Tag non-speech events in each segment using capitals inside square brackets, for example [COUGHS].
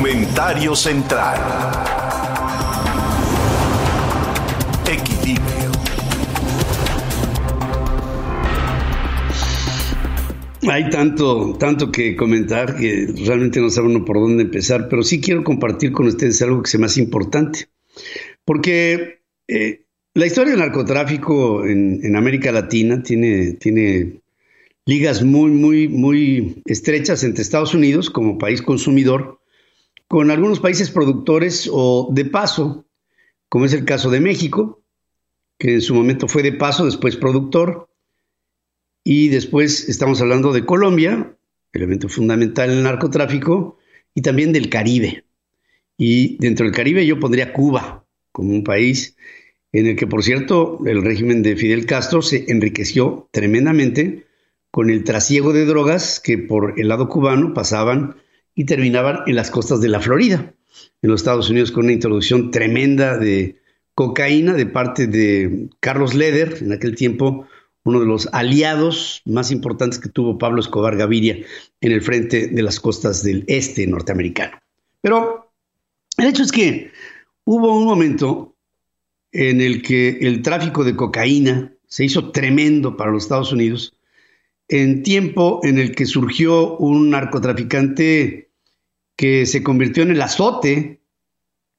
Comentario central. Equilibrio. Hay tanto, tanto que comentar que realmente no sabe uno por dónde empezar, pero sí quiero compartir con ustedes algo que se me hace importante. Porque eh, la historia del narcotráfico en, en, América Latina tiene, tiene ligas muy, muy, muy estrechas entre Estados Unidos como país consumidor, con algunos países productores o de paso, como es el caso de México, que en su momento fue de paso, después productor, y después estamos hablando de Colombia, elemento fundamental en el narcotráfico, y también del Caribe. Y dentro del Caribe yo pondría Cuba como un país en el que, por cierto, el régimen de Fidel Castro se enriqueció tremendamente con el trasiego de drogas que por el lado cubano pasaban y terminaban en las costas de la Florida, en los Estados Unidos, con una introducción tremenda de cocaína de parte de Carlos Leder, en aquel tiempo uno de los aliados más importantes que tuvo Pablo Escobar Gaviria en el frente de las costas del este norteamericano. Pero el hecho es que hubo un momento en el que el tráfico de cocaína se hizo tremendo para los Estados Unidos, en tiempo en el que surgió un narcotraficante que se convirtió en el azote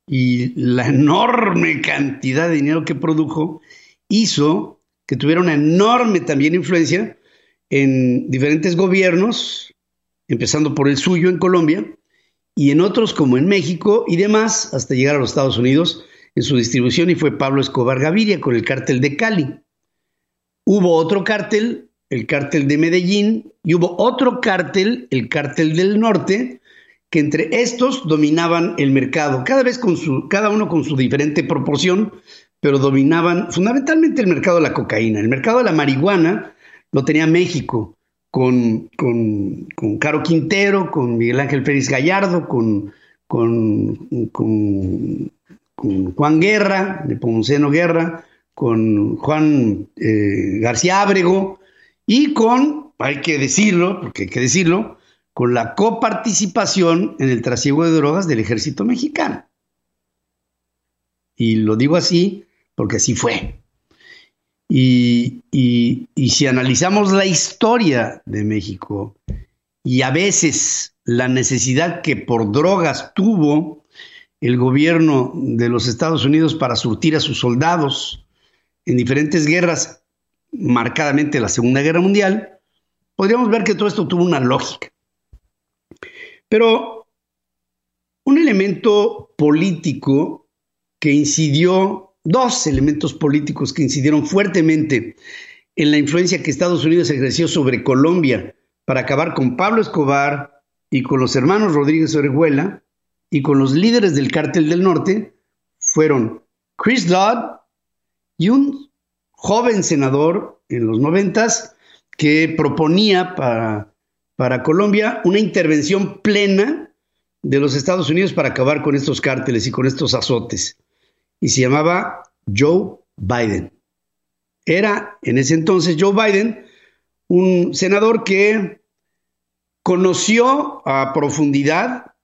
y la [LAUGHS] enorme cantidad de dinero que produjo hizo que tuviera una enorme también influencia en diferentes gobiernos, empezando por el suyo en Colombia, y en otros como en México y demás, hasta llegar a los Estados Unidos en su distribución, y fue Pablo Escobar Gaviria con el cártel de Cali. Hubo otro cártel, el cártel de Medellín, y hubo otro cártel, el cártel del norte, que entre estos dominaban el mercado, cada vez con su, cada uno con su diferente proporción, pero dominaban fundamentalmente el mercado de la cocaína. El mercado de la marihuana lo tenía México, con, con, Caro Quintero, con Miguel Ángel Félix Gallardo, con, con, Juan Guerra, de Ponceno Guerra, con Juan eh, García Ábrego y con, hay que decirlo, porque hay que decirlo, con la coparticipación en el trasiego de drogas del ejército mexicano. Y lo digo así porque así fue. Y, si analizamos la historia de México y a veces la necesidad que por drogas tuvo el gobierno de los Estados Unidos para surtir a sus soldados en diferentes guerras, marcadamente la Segunda Guerra Mundial, podríamos ver que todo esto tuvo una lógica. Pero un elemento político que incidió dos elementos políticos que incidieron fuertemente en la influencia que Estados Unidos ejerció sobre Colombia para acabar con Pablo Escobar y con los hermanos Rodríguez Orejuela y con los líderes del cártel del norte fueron Chris Dodd y un joven senador en los noventas que proponía para, para Colombia una intervención plena de los Estados Unidos para acabar con estos cárteles y con estos azotes y se llamaba Joe Biden. Era en ese entonces Joe Biden un senador que conoció a profundidad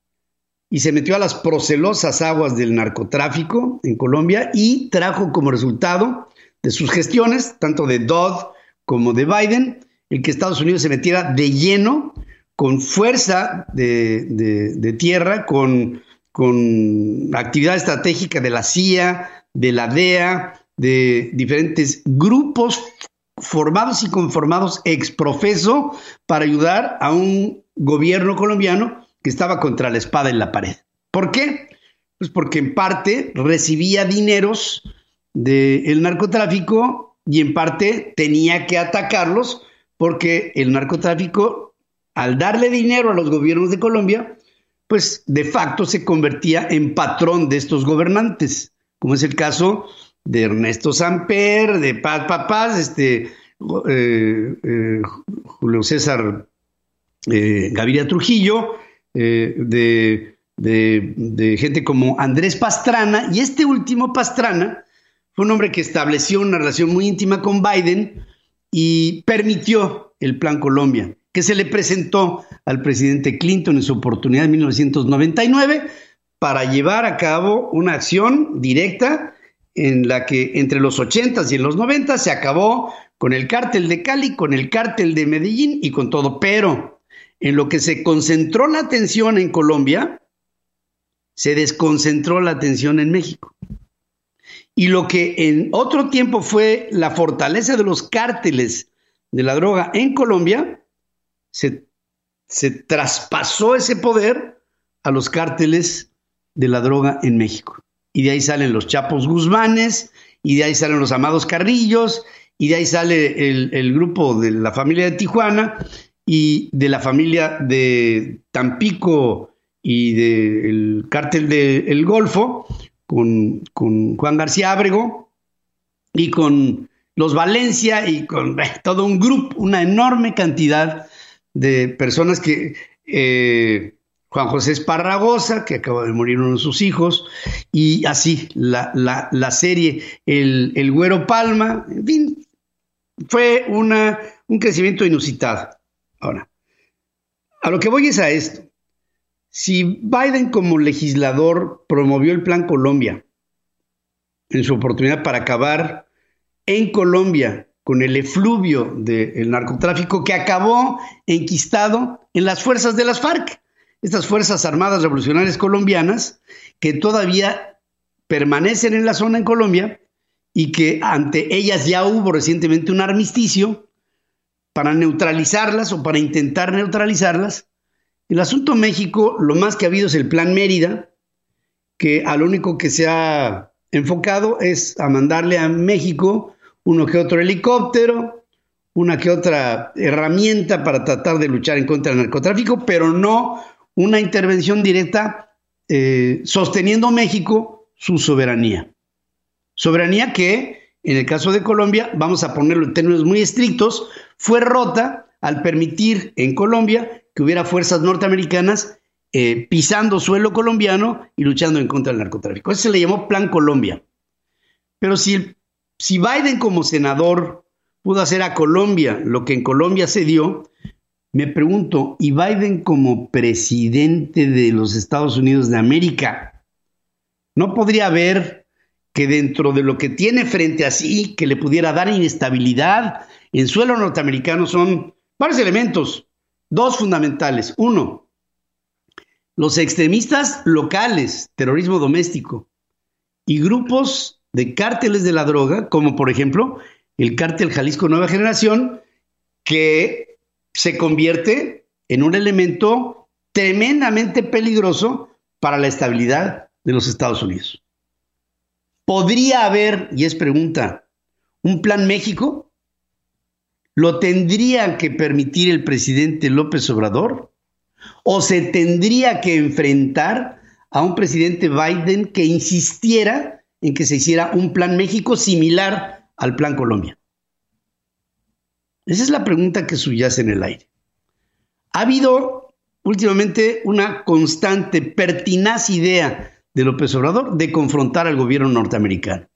y se metió a las procelosas aguas del narcotráfico en Colombia y trajo como resultado de sus gestiones, tanto de Dodd como de Biden, el que Estados Unidos se metiera de lleno, con fuerza de, de tierra, con con actividad estratégica de la CIA, de la DEA, de diferentes grupos formados y conformados ex profeso para ayudar a un gobierno colombiano que estaba contra la espada en la pared. ¿Por qué? Pues porque en parte recibía dineros del narcotráfico y en parte tenía que atacarlos porque el narcotráfico, al darle dinero a los gobiernos de Colombia, pues de facto se convertía en patrón de estos gobernantes, como es el caso de Ernesto Samper, de Paz Papás, este, eh, eh, Julio César eh, Gaviria Trujillo, de, de, gente como Andrés Pastrana, y este último Pastrana fue un hombre que estableció una relación muy íntima con Biden y permitió el Plan Colombia que se le presentó al presidente Clinton en su oportunidad en 1999 para llevar a cabo una acción directa en la que entre los 80s y en los 90 se acabó con el cártel de Cali, con el cártel de Medellín y con todo. Pero en lo que se concentró la atención en Colombia, se desconcentró la atención en México. Y lo que en otro tiempo fue la fortaleza de los cárteles de la droga en Colombia, se, traspasó ese poder a los cárteles de la droga en México. Y de ahí salen los Chapos Guzmanes, y de ahí salen los Amados Carrillos, y de ahí sale el, grupo de la familia de Tijuana y de la familia de Tampico y del cártel del Golfo, con, con, Juan García Ábrego y con los Valencia y con [LAUGHS] todo un grupo, una enorme cantidad de personas que eh, Juan José Esparragosa, que acaba de morir uno de sus hijos, y así la, la, serie el, el, Güero Palma, en fin, fue una, un crecimiento inusitado. Ahora, a lo que voy es a esto. Si Biden como legislador promovió el Plan Colombia en su oportunidad para acabar en Colombia con el efluvio del narcotráfico que acabó enquistado en las fuerzas de las FARC, estas Fuerzas Armadas Revolucionarias Colombianas que todavía permanecen en la zona en Colombia y que ante ellas ya hubo recientemente un armisticio para neutralizarlas o para intentar neutralizarlas. El asunto México, lo más que ha habido es el Plan Mérida, que a lo único que se ha enfocado es a mandarle a México uno que otro helicóptero, una que otra herramienta para tratar de luchar en contra del narcotráfico, pero no una intervención directa eh, sosteniendo México su soberanía. Soberanía que, en el caso de Colombia, vamos a ponerlo en términos muy estrictos, fue rota al permitir en Colombia que hubiera fuerzas norteamericanas eh, pisando suelo colombiano y luchando en contra del narcotráfico. Eso se le llamó Plan Colombia. Pero si, si Biden como senador pudo hacer a Colombia lo que en Colombia se dio, me pregunto, ¿y Biden como presidente de los Estados Unidos de América no podría ver que dentro de lo que tiene frente a sí, que le pudiera dar inestabilidad en suelo norteamericano, son varios elementos, dos fundamentales. Uno, los extremistas locales, terrorismo doméstico, y grupos de cárteles de la droga, como por ejemplo el cártel Jalisco Nueva Generación, que se convierte en un elemento tremendamente peligroso para la estabilidad de los Estados Unidos. ¿Podría haber, y es pregunta, un plan México? ¿Lo tendría que permitir el presidente López Obrador? ¿O se tendría que enfrentar a un presidente Biden que insistiera en que se hiciera un plan México similar al plan Colombia? Esa es la pregunta que subyace en el aire. Ha habido últimamente una constante, pertinaz idea de López Obrador de confrontar al gobierno norteamericano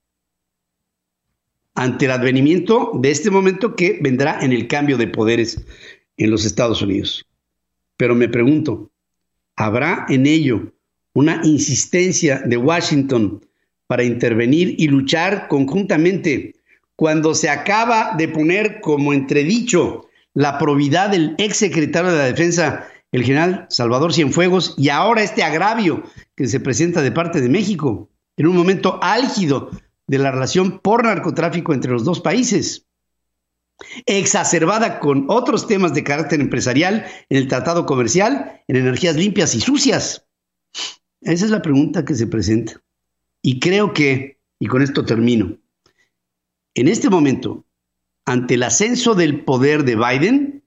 ante el advenimiento de este momento que vendrá en el cambio de poderes en los Estados Unidos. Pero me pregunto, ¿habrá en ello una insistencia de Washington para intervenir y luchar conjuntamente cuando se acaba de poner como entredicho la probidad del ex secretario de la Defensa, el general Salvador Cienfuegos, y ahora este agravio que se presenta de parte de México, en un momento álgido de la relación por narcotráfico entre los dos países, exacerbada con otros temas de carácter empresarial en el tratado comercial, en energías limpias y sucias. Esa es la pregunta que se presenta. Y creo que, y con esto termino, en este momento, ante el ascenso del poder de Biden,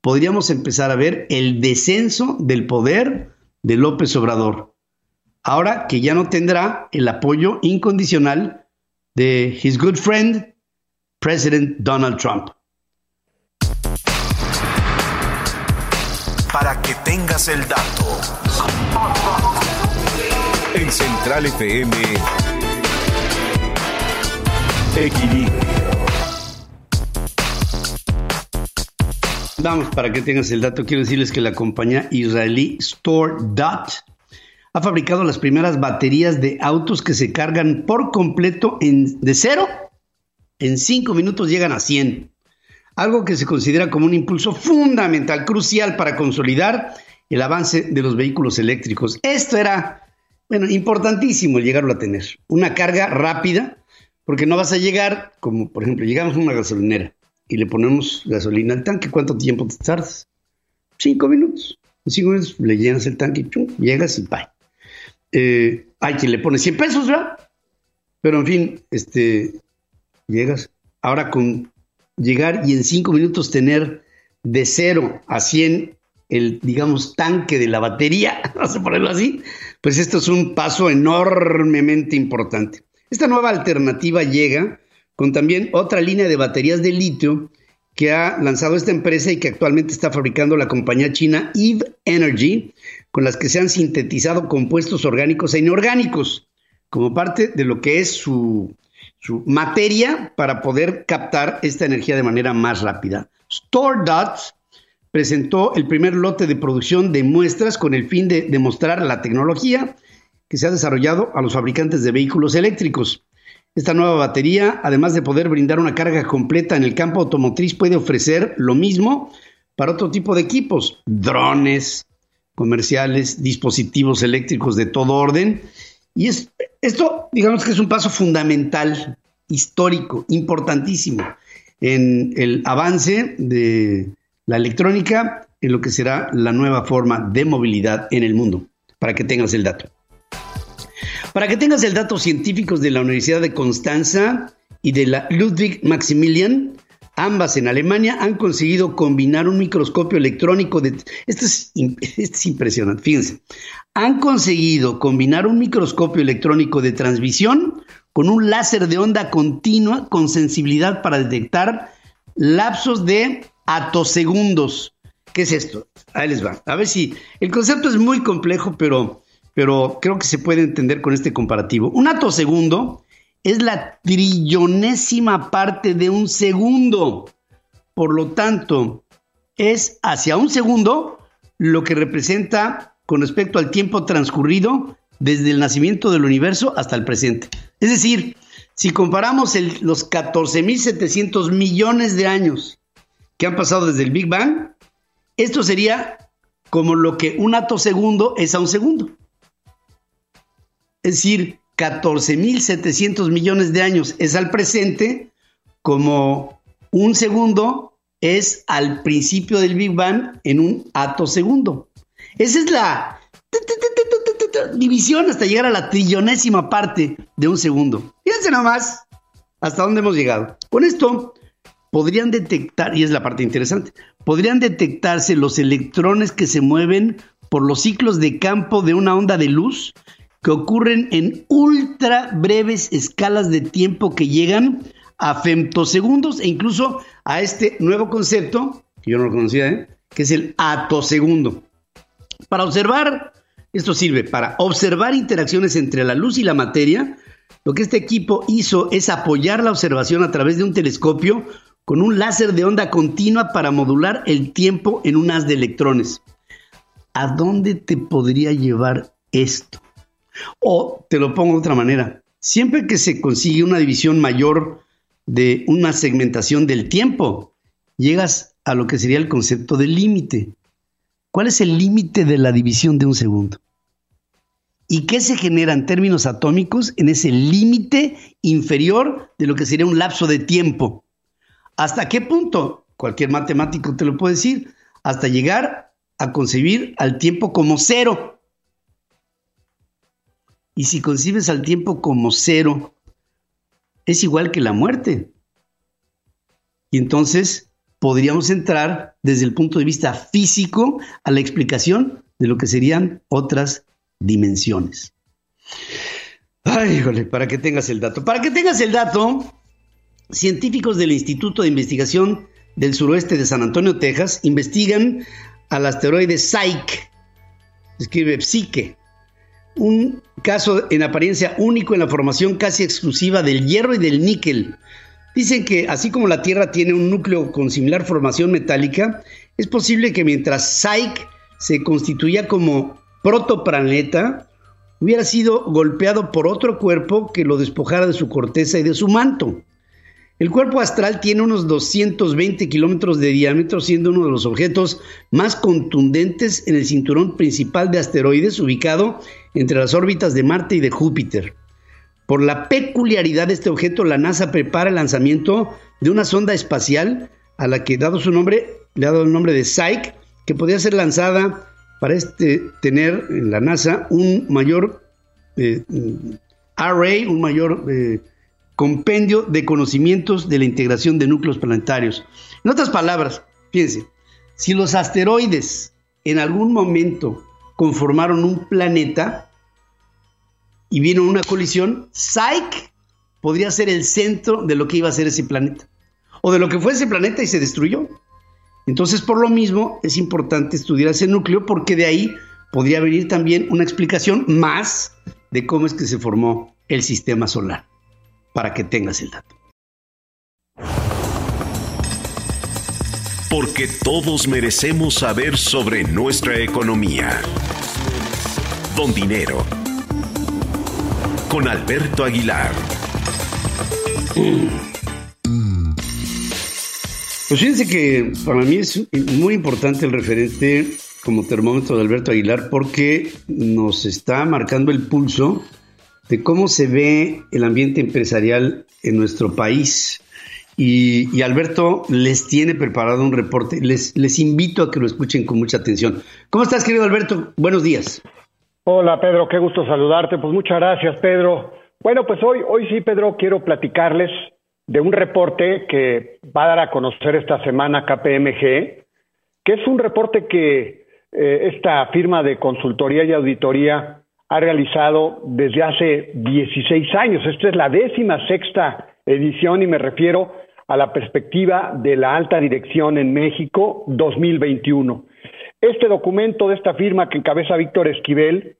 podríamos empezar a ver el descenso del poder de López Obrador. Ahora que ya no tendrá el apoyo incondicional de his good friend, President Donald Trump. Para que tengas el dato. En Central FM. Equilibrio. Vamos, para que tengas el dato, quiero decirles que la compañía israelí StoreDot ha fabricado las primeras baterías de autos que se cargan por completo de cero. En cinco minutos llegan a 100. Algo que se considera como un impulso fundamental, crucial para consolidar el avance de los vehículos eléctricos. Esto era, bueno, importantísimo llegarlo a tener. Una carga rápida, porque no vas a llegar, como por ejemplo, llegamos a una gasolinera y le ponemos gasolina al tanque. ¿Cuánto tiempo te tardas? Cinco minutos. En cinco minutos le llenas el tanque y llegas y bye eh, hay quien le pone 100 pesos, ¿verdad? Pero en fin, este, llegas. Ahora con llegar y en 5 minutos tener de 0 a 100 el, digamos, tanque de la batería, [LAUGHS] vamos a ponerlo así, pues esto es un paso enormemente importante. Esta nueva alternativa llega con también otra línea de baterías de litio que ha lanzado esta empresa y que actualmente está fabricando la compañía china Eve Energy, con las que se han sintetizado compuestos orgánicos e inorgánicos, como parte de lo que es su, su materia para poder captar esta energía de manera más rápida. StoreDots presentó el primer lote de producción de muestras con el fin de demostrar la tecnología que se ha desarrollado a los fabricantes de vehículos eléctricos. Esta nueva batería, además de poder brindar una carga completa en el campo automotriz, puede ofrecer lo mismo para otro tipo de equipos, drones, comerciales, dispositivos eléctricos de todo orden. Y es, esto, digamos que es un paso fundamental, histórico, importantísimo en el avance de la electrónica en lo que será la nueva forma de movilidad en el mundo, para que tengas el dato. Para que tengas el dato científicos de la Universidad de Constanza y de la Ludwig Maximilian, ambas en Alemania, han conseguido combinar un microscopio electrónico de... Esto es, [LAUGHS] esto es impresionante, fíjense. Han conseguido combinar un microscopio electrónico de transmisión con un láser de onda continua con sensibilidad para detectar lapsos de atosegundos. ¿Qué es esto? Ahí les va. A ver si el concepto es muy complejo, pero pero creo que se puede entender con este comparativo. Un atosegundo es la trillonésima parte de un segundo. Por lo tanto, es hacia un segundo lo que representa con respecto al tiempo transcurrido desde el nacimiento del universo hasta el presente. Es decir, si comparamos los 14.700 millones de años que han pasado desde el Big Bang, esto sería como lo que un atosegundo es a un segundo es decir, 14.700 millones de años es al presente, como un segundo es al principio del Big Bang en un atosegundo. Esa es la división hasta llegar a la trillonésima parte de un segundo. Fíjense nomás hasta dónde hemos llegado. Con esto podrían detectar, y es la parte interesante, podrían detectarse los electrones que se mueven por los ciclos de campo de una onda de luz que ocurren en ultra breves escalas de tiempo que llegan a femtosegundos e incluso a este nuevo concepto, que yo no lo conocía, ¿eh? que es el atosegundo. Para observar, esto sirve para observar interacciones entre la luz y la materia. Lo que este equipo hizo es apoyar la observación a través de un telescopio con un láser de onda continua para modular el tiempo en un haz de electrones. ¿A dónde te podría llevar esto? O te lo pongo de otra manera, siempre que se consigue una división mayor de una segmentación del tiempo, llegas a lo que sería el concepto de límite. ¿Cuál es el límite de la división de un segundo? ¿Y qué se genera en términos atómicos en ese límite inferior de lo que sería un lapso de tiempo? ¿Hasta qué punto? Cualquier matemático te lo puede decir. Hasta llegar a concebir al tiempo como cero. Y si concibes al tiempo como cero, es igual que la muerte. Y entonces podríamos entrar desde el punto de vista físico a la explicación de lo que serían otras dimensiones. Ay, híjole, para que tengas el dato. Para que tengas el dato, científicos del Instituto de Investigación del Suroeste de San Antonio, Texas, investigan al asteroide Psyche, escribe Psique, un caso en apariencia único en la formación casi exclusiva del hierro y del níquel. Dicen que así como la Tierra tiene un núcleo con similar formación metálica, es posible que mientras Psyche se constituía como protoplaneta, hubiera sido golpeado por otro cuerpo que lo despojara de su corteza y de su manto. El cuerpo astral tiene unos 220 kilómetros de diámetro, siendo uno de los objetos más contundentes en el cinturón principal de asteroides ubicado entre las órbitas de Marte y de Júpiter. Por la peculiaridad de este objeto, la NASA prepara el lanzamiento de una sonda espacial a la que, dado su nombre, le ha dado el nombre de Psyche, que podría ser lanzada para este, tener en la NASA un mayor eh, array, un mayor eh, compendio de conocimientos de la integración de núcleos planetarios. En otras palabras, fíjense, si los asteroides en algún momento conformaron un planeta y vino una colisión, Psyche podría ser el centro de lo que iba a ser ese planeta, o de lo que fue ese planeta y se destruyó. Entonces, por lo mismo, es importante estudiar ese núcleo porque de ahí podría venir también una explicación más de cómo es que se formó el sistema solar para que tengas el dato. Porque todos merecemos saber sobre nuestra economía. Don Dinero. Con Alberto Aguilar. Pues fíjense que para mí es muy importante el referente como termómetro de Alberto Aguilar porque nos está marcando el pulso de cómo se ve el ambiente empresarial en nuestro país. Y, Alberto les tiene preparado un reporte. Les, les invito a que lo escuchen con mucha atención. ¿Cómo estás, querido Alberto? Buenos días. Hola, Pedro. Qué gusto saludarte. Pues muchas gracias, Pedro. Bueno, pues hoy, hoy sí, Pedro, quiero platicarles de un reporte que va a dar a conocer esta semana KPMG, que es un reporte que eh, esta firma de consultoría y auditoría ha realizado desde hace 16 años. Esta es la décima sexta edición y me refiero a la perspectiva de la alta dirección en México 2021. Este documento de esta firma que encabeza Víctor Esquivel,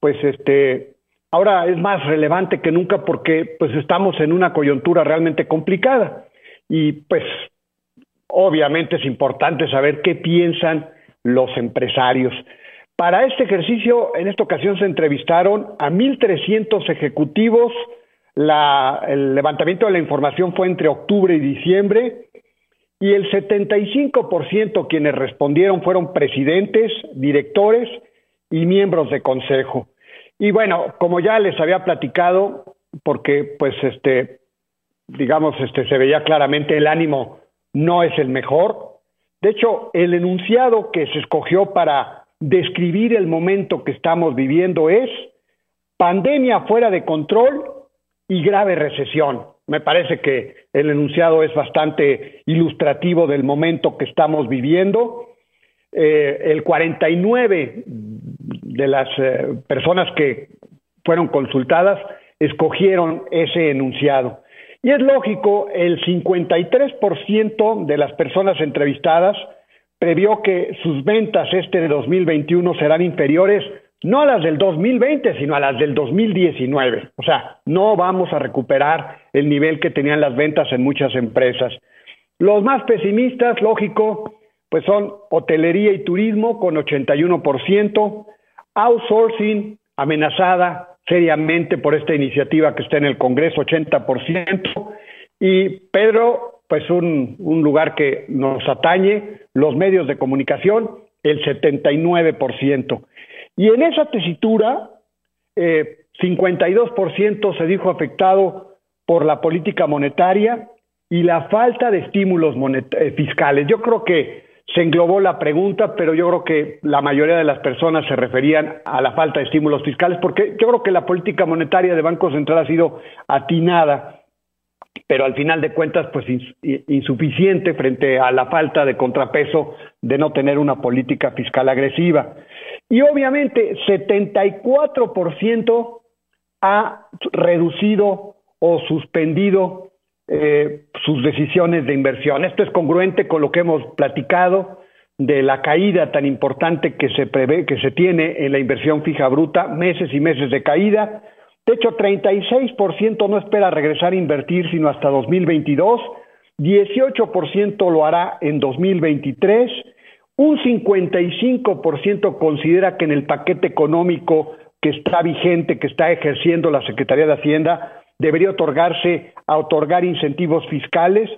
pues este, ahora es más relevante que nunca porque pues estamos en una coyuntura realmente complicada y pues obviamente es importante saber qué piensan los empresarios. Para este ejercicio, en esta ocasión se entrevistaron a 1.300 ejecutivos. el levantamiento de la información fue entre octubre y diciembre y el 75% quienes respondieron fueron presidentes, directores y miembros de consejo. Y bueno, como ya les había platicado, porque pues este, digamos, este, se veía claramente el ánimo no es el mejor. De hecho, el enunciado que se escogió para describir el momento que estamos viviendo es pandemia fuera de control y grave recesión. Me parece que el enunciado es bastante ilustrativo del momento que estamos viviendo. Eh, el 49 de las eh, personas que fueron consultadas escogieron ese enunciado. Y es lógico, el 53% de las personas entrevistadas previó que sus ventas este de 2021 serán inferiores no a las del 2020, sino a las del 2019. O sea, no vamos a recuperar el nivel que tenían las ventas en muchas empresas. Los más pesimistas, lógico, pues son hotelería y turismo con 81%, outsourcing amenazada seriamente por esta iniciativa que está en el Congreso, 80%, y Pedro, pues un, lugar que nos atañe, los medios de comunicación, el 79%. Y en esa tesitura, eh, 52% se dijo afectado por la política monetaria y la falta de estímulos eh, fiscales. Yo creo que se englobó la pregunta, pero yo creo que la mayoría de las personas se referían a la falta de estímulos fiscales, porque yo creo que la política monetaria de Banco Central ha sido atinada pero al final de cuentas, pues insuficiente frente a la falta de contrapeso de no tener una política fiscal agresiva. Y obviamente, 74% ha reducido o suspendido eh, sus decisiones de inversión. Esto es congruente con lo que hemos platicado de la caída tan importante que se prevé, que se tiene en la inversión fija bruta, meses y meses de caída, de hecho, 36% no espera regresar a invertir sino hasta 2022, 18% lo hará en 2023, Un 55% considera que en el paquete económico que está vigente, que está ejerciendo la Secretaría de Hacienda, debería otorgarse a otorgar incentivos fiscales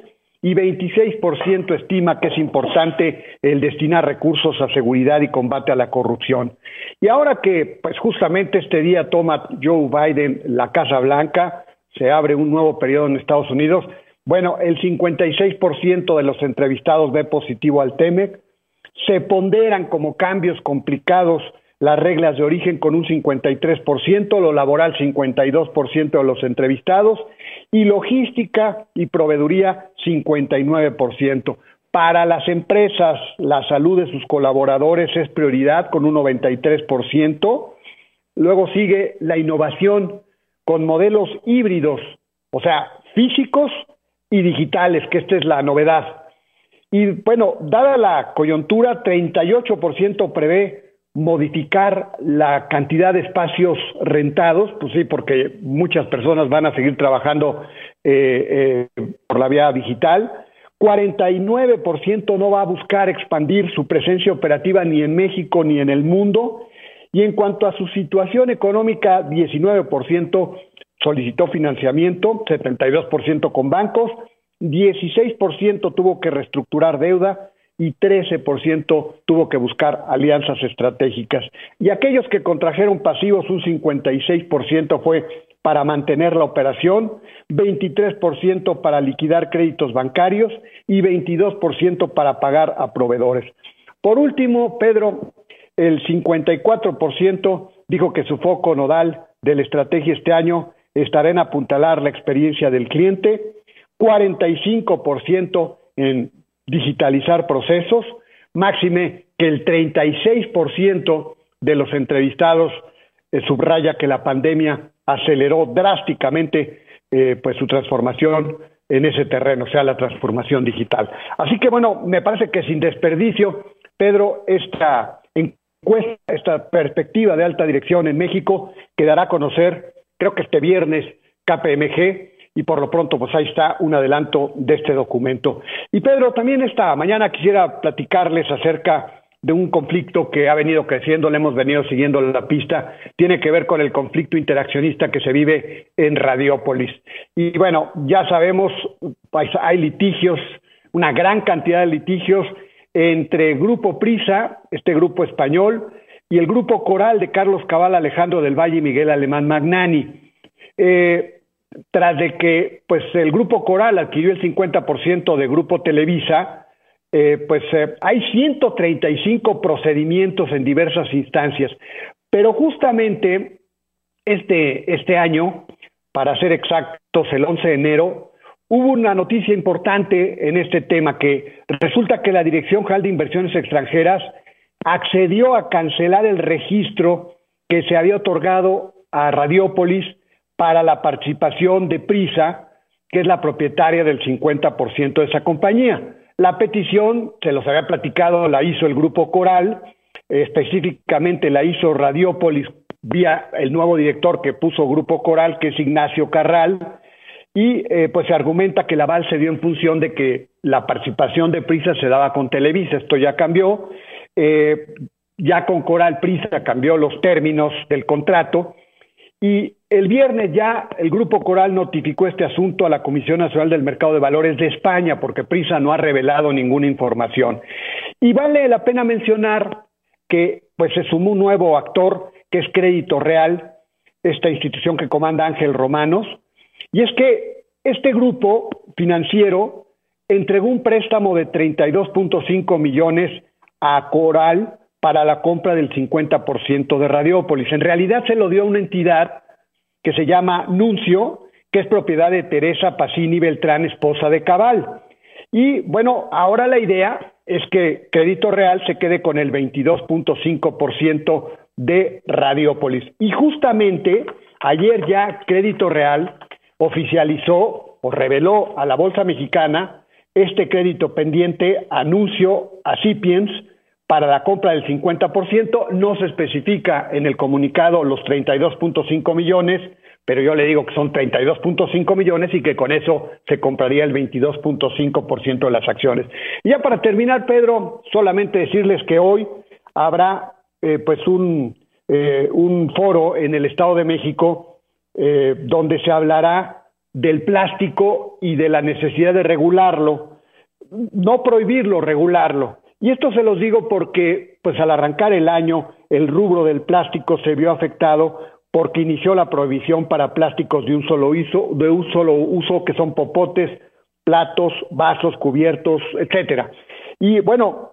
y 26% estima que es importante el destinar recursos a seguridad y combate a la corrupción. Y ahora que pues justamente este día toma Joe Biden la Casa Blanca, se abre un nuevo periodo en Estados Unidos, bueno, el 56% de los entrevistados ve positivo al TEMEC, se ponderan como cambios complicados las reglas de origen con un 53%, lo laboral 52% de los entrevistados y logística y proveeduría 59%. Para las empresas, la salud de sus colaboradores es prioridad con un 93%. Luego sigue la innovación con modelos híbridos, o sea, físicos y digitales, que esta es la novedad. Y bueno, dada la coyuntura, 38% prevé modificar la cantidad de espacios rentados, pues sí, porque muchas personas van a seguir trabajando eh, eh, por la vía digital. 49% no va a buscar expandir su presencia operativa ni en México ni en el mundo. Y en cuanto a su situación económica, 19% solicitó financiamiento, 72% con bancos, 16% tuvo que reestructurar deuda y 13% tuvo que buscar alianzas estratégicas. Y aquellos que contrajeron pasivos, un 56% fue para mantener la operación, 23% para liquidar créditos bancarios y 22% para pagar a proveedores. Por último, Pedro, el 54% dijo que su foco nodal de la estrategia este año estará en apuntalar la experiencia del cliente, 45% en digitalizar procesos, máxime que el 36% de los entrevistados eh, subraya que la pandemia aceleró drásticamente eh, pues su transformación en ese terreno, o sea, la transformación digital. Así que bueno, me parece que sin desperdicio, Pedro, esta encuesta, esta perspectiva de alta dirección en México quedará a conocer, creo que este viernes, KPMG, y por lo pronto pues ahí está un adelanto de este documento. Y Pedro, también esta mañana quisiera platicarles acerca de un conflicto que ha venido creciendo, le hemos venido siguiendo la pista, tiene que ver con el conflicto interaccionista que se vive en Radiópolis. Y bueno, ya sabemos, pues, hay litigios, una gran cantidad de litigios entre Grupo Prisa, este grupo español, y el Grupo Coral de Carlos Cabal, Alejandro del Valle y Miguel Alemán Magnani. Eh, tras de que pues el grupo Coral adquirió el 50% de Grupo Televisa, eh, pues eh, hay 135 procedimientos en diversas instancias, pero justamente este, este año, para ser exactos, el 11 de enero, hubo una noticia importante en este tema que resulta que la Dirección General de Inversiones Extranjeras accedió a cancelar el registro que se había otorgado a Radiópolis para la participación de Prisa, que es la propietaria del 50% de esa compañía. La petición, se los había platicado, la hizo el Grupo Coral, específicamente la hizo Radiópolis vía el nuevo director que puso Grupo Coral, que es Ignacio Carral, y eh, pues se argumenta que la aval se dio en función de que la participación de Prisa se daba con Televisa, esto ya cambió, eh, ya con Coral Prisa cambió los términos del contrato, y el viernes ya el Grupo Coral notificó este asunto a la Comisión Nacional del Mercado de Valores de España, porque Prisa no ha revelado ninguna información. Y vale la pena mencionar que pues se sumó un nuevo actor, que es Crédito Real, esta institución que comanda Ángel Romanos, y es que este grupo financiero entregó un préstamo de 32.5 millones a Coral para la compra del 50% de Radiópolis. En realidad se lo dio a una entidad que se llama Nuncio, que es propiedad de Teresa Pacini Beltrán, esposa de Cabal. Y bueno, ahora la idea es que Crédito Real se quede con el 22.5% de Radiópolis. Y justamente ayer ya Crédito Real oficializó o reveló a la Bolsa Mexicana este crédito pendiente anuncio a Cipiens para la compra del 50%, no se especifica en el comunicado los 32.5 millones, pero yo le digo que son 32.5 millones y que con eso se compraría el 22.5% de las acciones. Y ya para terminar, Pedro, solamente decirles que hoy habrá eh, pues un, eh, un foro en el Estado de México eh, donde se hablará del plástico y de la necesidad de regularlo, no prohibirlo, regularlo. Y esto se los digo porque, pues al arrancar el año, el rubro del plástico se vio afectado porque inició la prohibición para plásticos de un solo uso, de un solo uso que son popotes, platos, vasos, cubiertos, etcétera. Y bueno,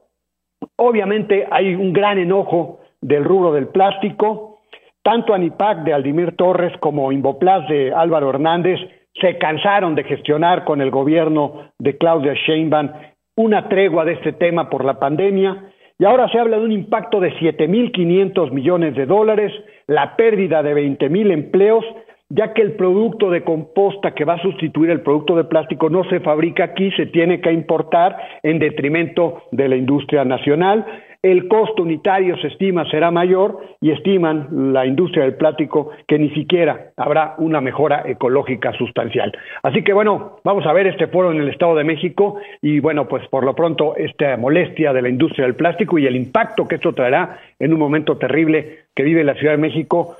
obviamente hay un gran enojo del rubro del plástico, tanto Anipac de Aldimir Torres como Invoplas de Álvaro Hernández se cansaron de gestionar con el gobierno de Claudia Sheinbaum una tregua de este tema por la pandemia y ahora se habla de un impacto de 7.500 millones de dólares, la pérdida de 20.000 empleos, ya que el producto de composta que va a sustituir el producto de plástico no se fabrica aquí, se tiene que importar en detrimento de la industria nacional el costo unitario se estima será mayor y estiman la industria del plástico que ni siquiera habrá una mejora ecológica sustancial. Así que bueno, vamos a ver este foro en el Estado de México y bueno, pues por lo pronto esta molestia de la industria del plástico y el impacto que esto traerá en un momento terrible que vive la Ciudad de México,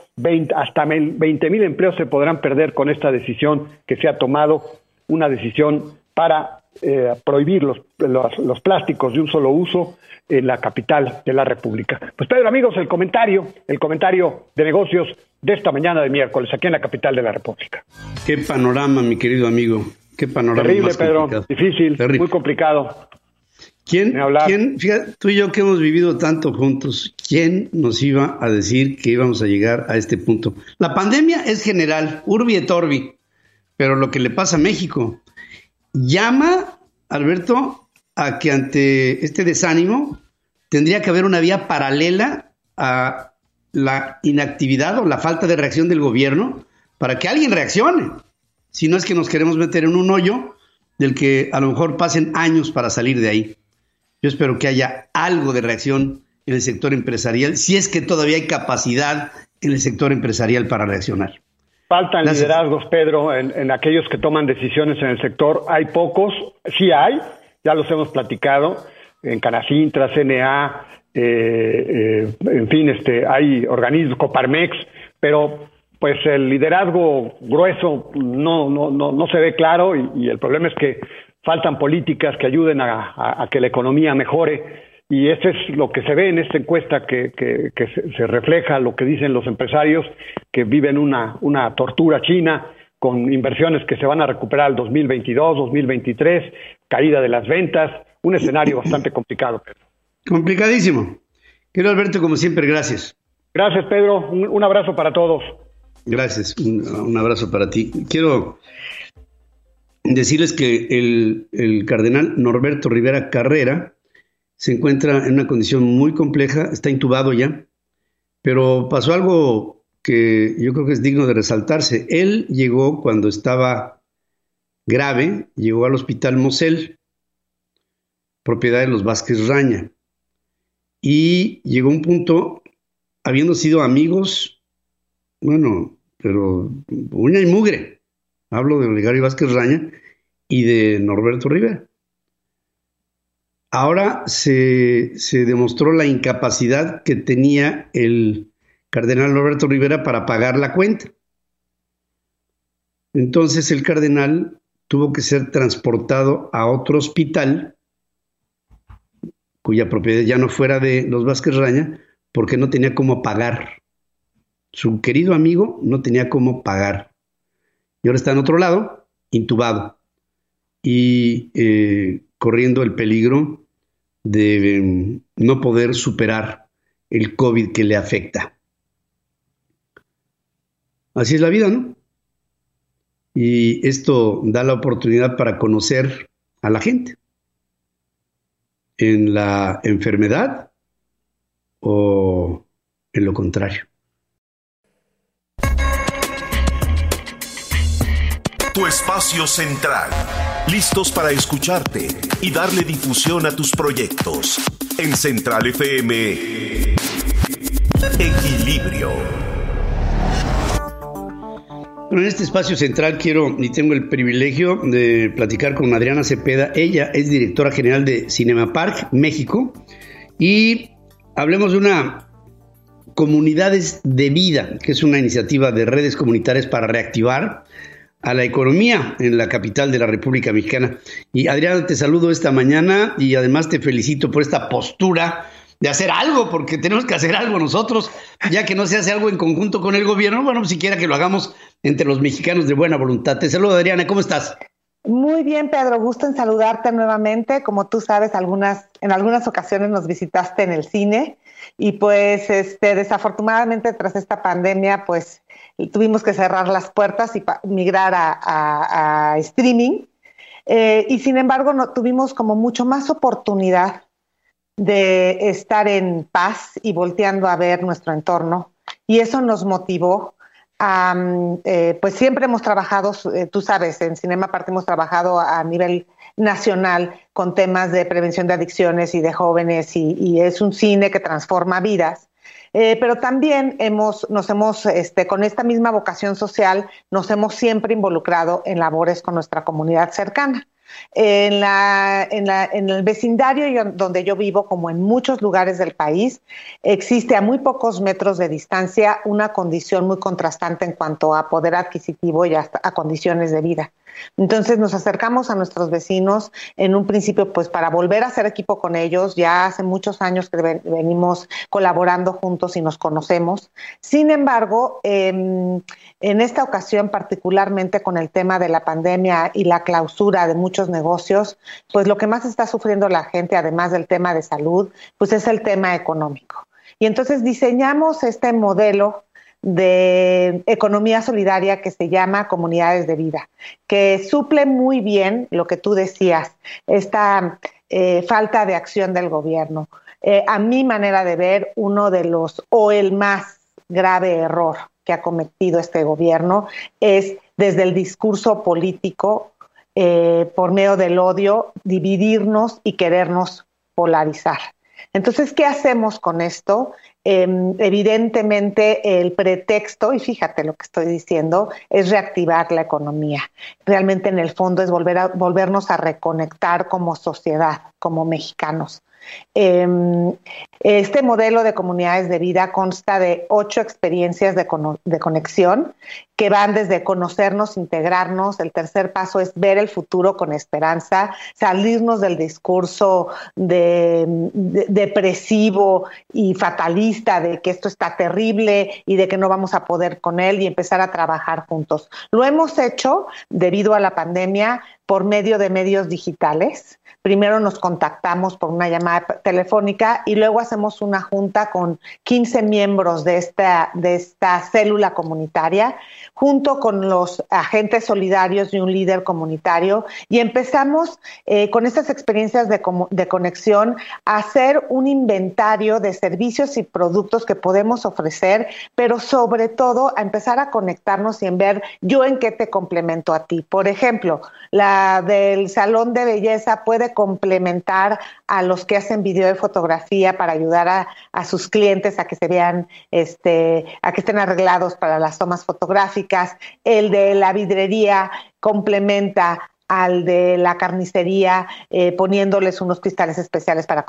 hasta 20 mil empleos se podrán perder con esta decisión que se ha tomado, una decisión para eh, prohibir los, los, plásticos de un solo uso en la capital de la República. Pues Pedro, amigos, el comentario, el comentario de negocios de esta mañana de miércoles aquí en la capital de la República. Qué panorama, mi querido amigo. Qué panorama. Terrible, Pedro. Difícil, muy complicado. ¿Quién, ¿quién fíjate, tú y yo que hemos vivido tanto juntos, quién nos iba a decir que íbamos a llegar a este punto? La pandemia es general, urbi et orbi, pero lo que le pasa a México, llama, Alberto, a que ante este desánimo tendría que haber una vía paralela a la inactividad o la falta de reacción del gobierno para que alguien reaccione. Si no es que nos queremos meter en un hoyo del que a lo mejor pasen años para salir de ahí. Yo espero que haya algo de reacción en el sector empresarial, si es que todavía hay capacidad en el sector empresarial para reaccionar. Faltan liderazgos, Pedro, en, aquellos que toman decisiones en el sector. Hay pocos, sí hay, ya los hemos platicado, en Canacintra, CNA, eh, eh, en fin, este, hay organismos, Coparmex, pero pues el liderazgo grueso no, no, no, no se ve claro y, el problema es que faltan políticas que ayuden a que la economía mejore y eso es lo que se ve en esta encuesta que, que, se, refleja lo que dicen los empresarios que viven una, una tortura china con inversiones que se van a recuperar al 2022, 2023, caída de las ventas, un escenario [COUGHS] bastante complicado, Pedro. Complicadísimo. Quiero Alberto, como siempre, gracias. Gracias, Pedro. Un, abrazo para todos. Gracias, un, un, abrazo para ti. Quiero decirles que el, el cardenal Norberto Rivera Carrera, se encuentra en una condición muy compleja, está intubado ya, pero pasó algo que yo creo que es digno de resaltarse. Él llegó cuando estaba grave, llegó al hospital Mosel, propiedad de los Vázquez Raña, y llegó un punto, habiendo sido amigos, bueno, pero uña y mugre, hablo de Olegario Vázquez Raña y de Norberto Rivera. Ahora se, demostró la incapacidad que tenía el cardenal Roberto Rivera para pagar la cuenta. Entonces el cardenal tuvo que ser transportado a otro hospital cuya propiedad ya no fuera de los Vázquez Raña, porque no tenía cómo pagar. Su querido amigo no tenía cómo pagar. Y ahora está en otro lado, intubado. Y eh, corriendo el peligro de mm, no poder superar el COVID que le afecta. Así es la vida, ¿no? Y esto da la oportunidad para conocer a la gente en la enfermedad o en lo contrario. Tu espacio central listos para escucharte y darle difusión a tus proyectos. En Central FM, Equilibrio. En este espacio central quiero y tengo el privilegio de platicar con Adriana Cepeda. Ella es directora general de Cinema Park México y hablemos de una Comunidades de Vida, que es una iniciativa de redes comunitarias para reactivar a la economía en la capital de la República Mexicana. Y Adriana, te saludo esta mañana y además te felicito por esta postura de hacer algo, porque tenemos que hacer algo nosotros, ya que no se hace algo en conjunto con el gobierno, bueno, siquiera que lo hagamos entre los mexicanos de buena voluntad. Te saludo, Adriana, ¿cómo estás? Muy bien, Pedro, gusto en saludarte nuevamente. Como tú sabes, algunas, en algunas ocasiones nos visitaste en el cine y pues este, desafortunadamente tras esta pandemia, pues tuvimos que cerrar las puertas y migrar a, streaming. Eh, y sin embargo, no, tuvimos como mucho más oportunidad de estar en paz y volteando a ver nuestro entorno. Y eso nos motivó a, eh, pues siempre hemos trabajado, eh, tú sabes, en Cinema Parte hemos trabajado a nivel nacional con temas de prevención de adicciones y de jóvenes y, es un cine que transforma vidas. Eh, pero también hemos, nos hemos, este, con esta misma vocación social, nos hemos siempre involucrado en labores con nuestra comunidad cercana. En, la, en, la, en el vecindario donde yo vivo, como en muchos lugares del país, existe a muy pocos metros de distancia una condición muy contrastante en cuanto a poder adquisitivo y a condiciones de vida. Entonces nos acercamos a nuestros vecinos en un principio pues para volver a hacer equipo con ellos. Ya hace muchos años que venimos colaborando juntos y nos conocemos. Sin embargo, em, en esta ocasión particularmente con el tema de la pandemia y la clausura de muchos negocios, pues lo que más está sufriendo la gente, además del tema de salud, pues es el tema económico. Y entonces diseñamos este modelo de economía solidaria que se llama Comunidades de Vida, que suple muy bien lo que tú decías, esta eh, falta de acción del gobierno. Eh, a mi manera de ver, uno de los o el más grave error que ha cometido este gobierno es desde el discurso político, eh, por medio del odio, dividirnos y querernos polarizar. Entonces, ¿qué hacemos con esto? Em, evidentemente el pretexto, y fíjate lo que estoy diciendo, es reactivar la economía. Realmente en el fondo es volver a, volvernos a reconectar como sociedad, como mexicanos. Em, este modelo de comunidades de vida consta de ocho experiencias de, conexión que van desde conocernos, integrarnos. El tercer paso es ver el futuro con esperanza, salirnos del discurso depresivo y fatalista de que esto está terrible y de que no vamos a poder con él y empezar a trabajar juntos. Lo hemos hecho debido a la pandemia por medio de medios digitales primero nos contactamos por una llamada telefónica y luego hacemos una junta con 15 miembros de esta, de esta célula comunitaria, junto con los agentes solidarios y un líder comunitario, y empezamos eh, con estas experiencias de, de conexión a hacer un inventario de servicios y productos que podemos ofrecer, pero sobre todo a empezar a conectarnos y en ver yo en qué te complemento a ti. Por ejemplo, la del salón de belleza puede complementar a los que hacen video de fotografía para ayudar a, sus clientes a que se vean, este, a que estén arreglados para las tomas fotográficas. El de la vidrería complementa al de la carnicería, eh, poniéndoles unos cristales especiales para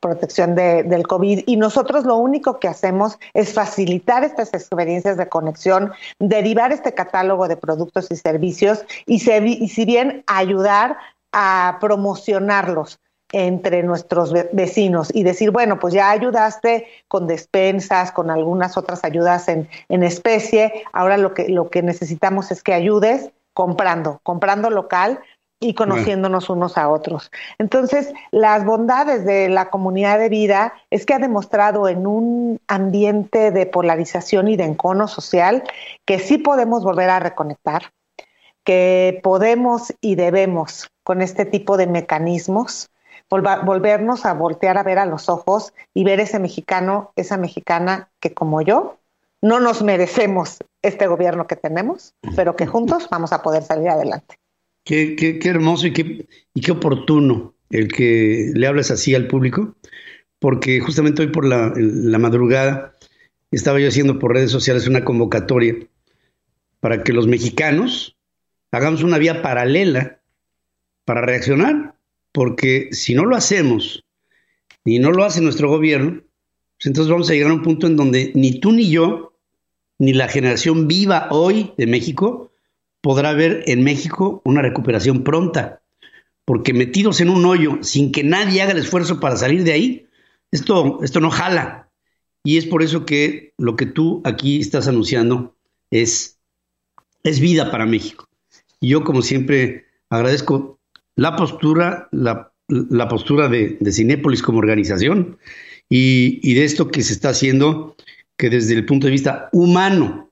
protección del COVID. Y nosotros lo único que hacemos es facilitar estas experiencias de conexión, derivar este catálogo de productos y servicios y, y si bien ayudar a promocionarlos entre nuestros vecinos y decir, bueno, pues ya ayudaste con despensas, con algunas otras ayudas en, en especie, ahora lo que, lo que necesitamos es que ayudes comprando, comprando local y conociéndonos unos a otros. Entonces, las bondades de la comunidad de vida es que ha demostrado en un ambiente de polarización y de encono social que sí podemos volver a reconectar, que podemos y debemos con este tipo de mecanismos, volvernos a voltear a ver a los ojos y ver ese mexicano, esa mexicana que como yo, no nos merecemos este gobierno que tenemos, pero que juntos vamos a poder salir adelante. Qué, qué, qué hermoso y qué, y qué oportuno el que le hables así al público, porque justamente hoy por la, la madrugada estaba yo haciendo por redes sociales una convocatoria para que los mexicanos hagamos una vía paralela para reaccionar, porque si no lo hacemos y no lo hace nuestro gobierno, pues entonces vamos a llegar a un punto en donde ni tú ni yo, ni la generación viva hoy de México, podrá ver en México una recuperación pronta, porque metidos en un hoyo sin que nadie haga el esfuerzo para salir de ahí, esto, esto no jala. Y es por eso que lo que tú aquí estás anunciando es, es vida para México. Y yo, como siempre, agradezco la postura, la, postura de, de, Cinépolis como organización y, y de esto que se está haciendo, que desde el punto de vista humano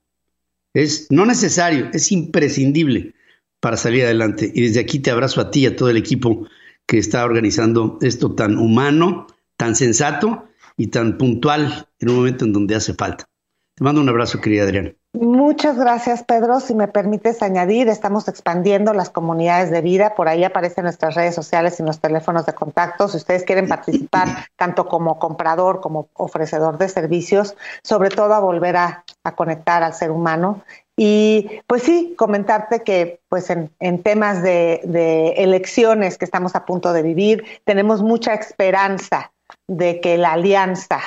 es no necesario, es imprescindible para salir adelante. Y desde aquí te abrazo a ti y a todo el equipo que está organizando esto tan humano, tan sensato y tan puntual en un momento en donde hace falta. Te mando un abrazo, querida Adriana. Muchas gracias, Pedro. Si me permites añadir, estamos expandiendo las comunidades de vida. Por ahí aparecen nuestras redes sociales y los teléfonos de contacto. Si ustedes quieren participar, [CLEARS THROAT] tanto como comprador como ofrecedor de servicios, sobre todo a volver a, conectar al ser humano. Y pues sí, comentarte que pues en, temas de, de elecciones que estamos a punto de vivir, tenemos mucha esperanza de que la alianza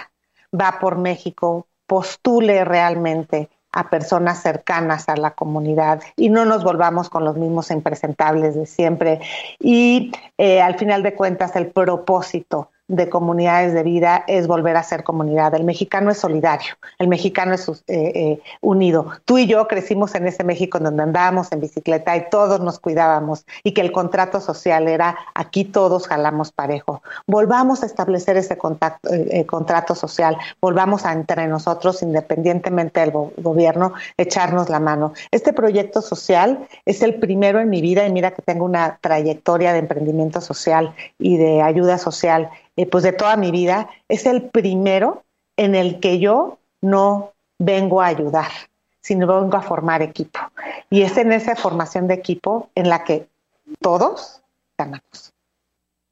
va por México postule realmente a personas cercanas a la comunidad y no nos volvamos con los mismos impresentables de siempre. Y eh, al final de cuentas, el propósito de comunidades de vida es volver a ser comunidad. El mexicano es solidario, el mexicano es eh, eh, unido. Tú y yo crecimos en ese México en donde andábamos en bicicleta y todos nos cuidábamos y que el contrato social era aquí todos jalamos parejo. Volvamos a establecer ese contacto, eh, contrato social, volvamos a entre nosotros, independientemente del gobierno, echarnos la mano. Este proyecto social es el primero en mi vida y mira que tengo una trayectoria de emprendimiento social y de ayuda social eh, pues de toda mi vida, es el primero en el que yo no vengo a ayudar, sino vengo a formar equipo. Y es en esa formación de equipo en la que todos ganamos.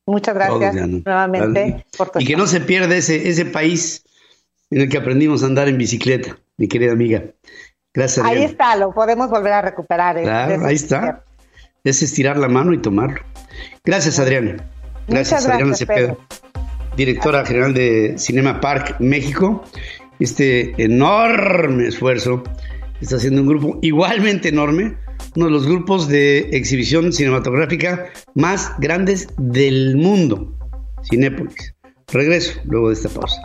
Muchas gracias nuevamente por tu Y que no se pierda ese, ese país en el que aprendimos a andar en bicicleta, mi querida amiga. Gracias. Ahí está, lo podemos volver a recuperar. ¿eh? ahí está. Es estirar la mano y tomarlo. Gracias, Adriana. Gracias, Adriana Cepeda directora general de Cinema Park México, este enorme esfuerzo está haciendo un grupo igualmente enorme, uno de los grupos de exhibición cinematográfica más grandes del mundo, Cinépolis. Regreso luego de esta pausa.